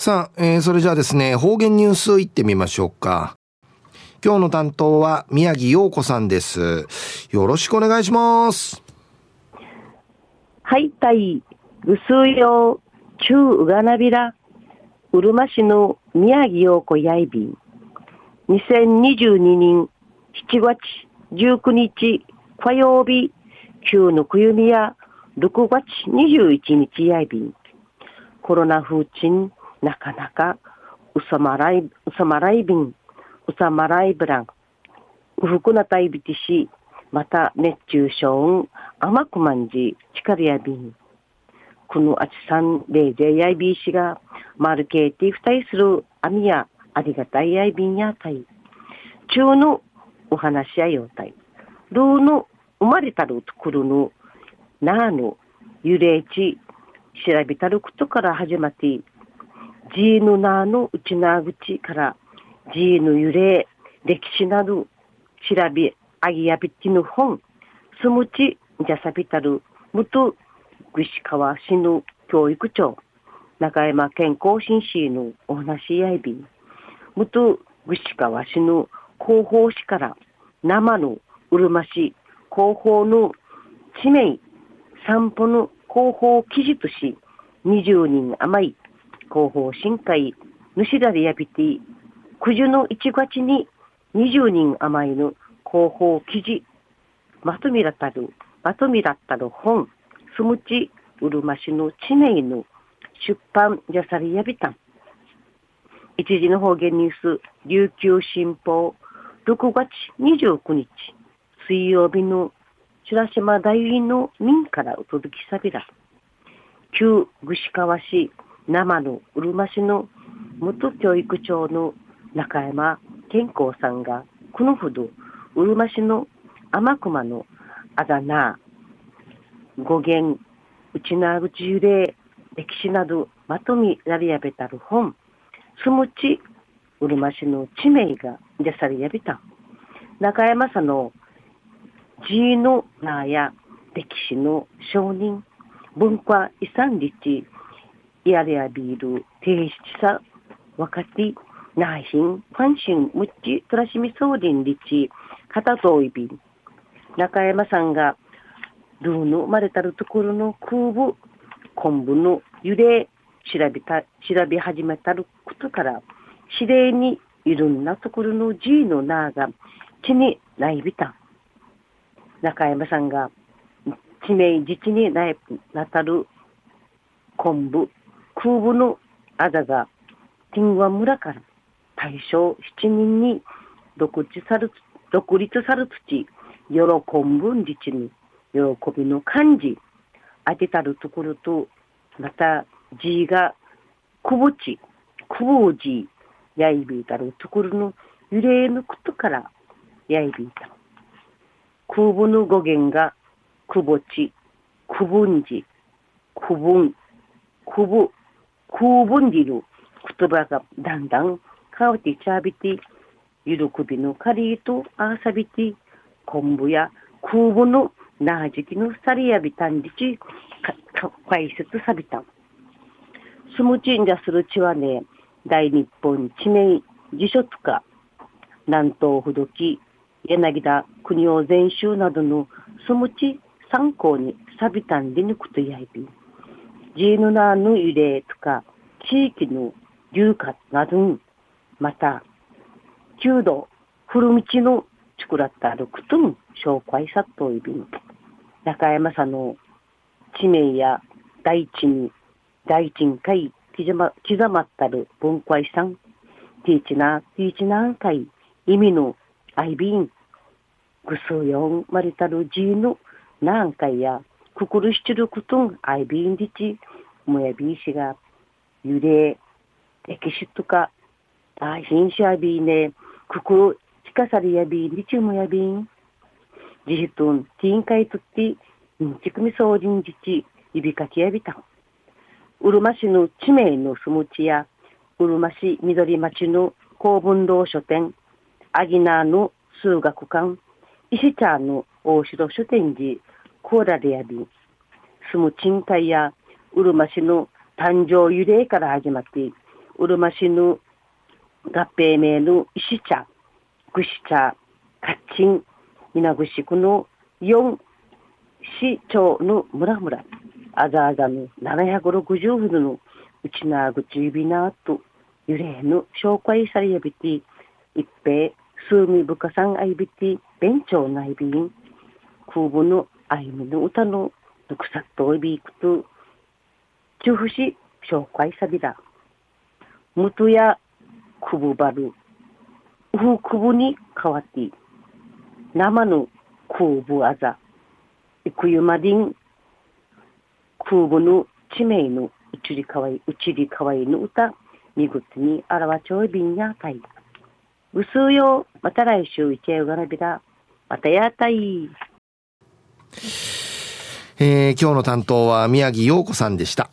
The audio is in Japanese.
さあ、えー、それじゃあですね、方言ニュースいってみましょうか。今日の担当は宮城洋子さんです。よろしくお願いします。はい、たい、ぐすうよう、ちゅううがなびら、うるま市の宮城洋子やいびん。2022年7月19日火曜日、旧のくゆみや6月21日やいびん。コロナ風鎮なかなかうさまらい、うさまらいびん、うさまらいぶらん、うふくなたいびてし、また熱中症、甘くまんじ、力やびん。このあちさん、れいぜやいびしが、まるけいてふたいするあみや、ありがたいやいびんやたい。中のお話しやようたい。ルーの生まれたるところの、なあの、揺れち、調べたることから始まって、ジーヌナーの内縄口からジーヌ揺れ、歴史など調べ、あぎやびきの本、すむち、じゃさびたる、むと、ぐしかわしぬ教育長、中山健康紳士のお話やいびん、むと、ぐしかわしぬ広報誌から、生のうるま市広報の地名、散歩の広報記事とし、20人余り、広報深海、主だりやびて、九十の一月に20人余りの広報記事、まとめらったる、まとめらったる本、すむち、うるま市の地名の出版じゃさりやびたん。一時の方言ニュース、琉球新報、6月29日、水曜日の白島大院の民からお届けさびら。旧串川市生のうるま市の元教育長の中山健康さんが、このほど、うるま市の天熊のあだ名、語源、内縄口幽霊、歴史などまとめられやべたる本、すむち、うるま市の地名が出されやびた。中山さんのジーノナーや歴史の承認、文化遺産立地、やれやビール、提出さ、若手、内心、関心、むっち、とらしみそうりん立地、片といびん。中山さんが、ルーの生まれたるところの空母、昆布の揺れ、調べた、調べ始めたることから、指令にいろんなところの G の名が地にないびた。中山さんが地名自治にないなたる昆布、空母のあざが、ティンワ村から大正7人に独立さる、独立さる土、喜ぶん自治に、喜びの漢字、当てたるところと、また字が、くぼち、くぼうじ、やいびいたるところの揺れのことからやいびいた。空母の語源が、くぼち、くぶんじ、くぶん、くぶ、空文での言葉がだんだん変わってちゃびて、ゆる首のカリーとあサビびて、昆布や空文のなはじきのサリやビ単んじち、解説さびたん。住む神社する地はね、大日本地名辞書とか、南東ほどき、柳田国を全集などのスムチ参考にサビたんでぬくとやいびん。ジ17ヌ慰レとか、地域の流活など、また、旧道、古道の作らった六トン紹介さといびん。中山さんの地名や大地に、大地賃会刻ま刻まったる文化遺産、ティーチナ、ティーチナー会、意味のアイビン、ぐすうよんまりたるじーヌ何回や、くくるしチルクトンアイビンディチ、もやびいしが、ゆれ、歴史とか、あひんしゃびね、くくる、ちかさりやびんりちもやびん。じひとん、てんかいとって、んちくみそうじんじち、いびかきやびたん。うるま市の地名のすむちや、うるま市緑町の公文堂書店、アギナーの数学館、石茶の大城書店寺、コーラでやび、住む賃貸やうるま市の誕生由来から始まって、うるま市の合併名の石茶、ぐし茶、かっちん、みなぐしくの4市町の村々、あざあざの760ほどのうちなぐち指なと、ゆれの紹介されやびて、一平、数味深さんあいびて、弁長内便、空母の歩みの歌のぬくさっといびくと、中不し紹介さびだ。むとやくぶばる、うふくぶに変わって、生の空母あざ、いくゆまりん、空母の地名のうちりかわい、うちりかわいの歌、みぐつにあらわちょいびんやたい。うすうよ、また来週いちえうがなびら、またやたい。えー、今日の担当は宮城陽子さんでした。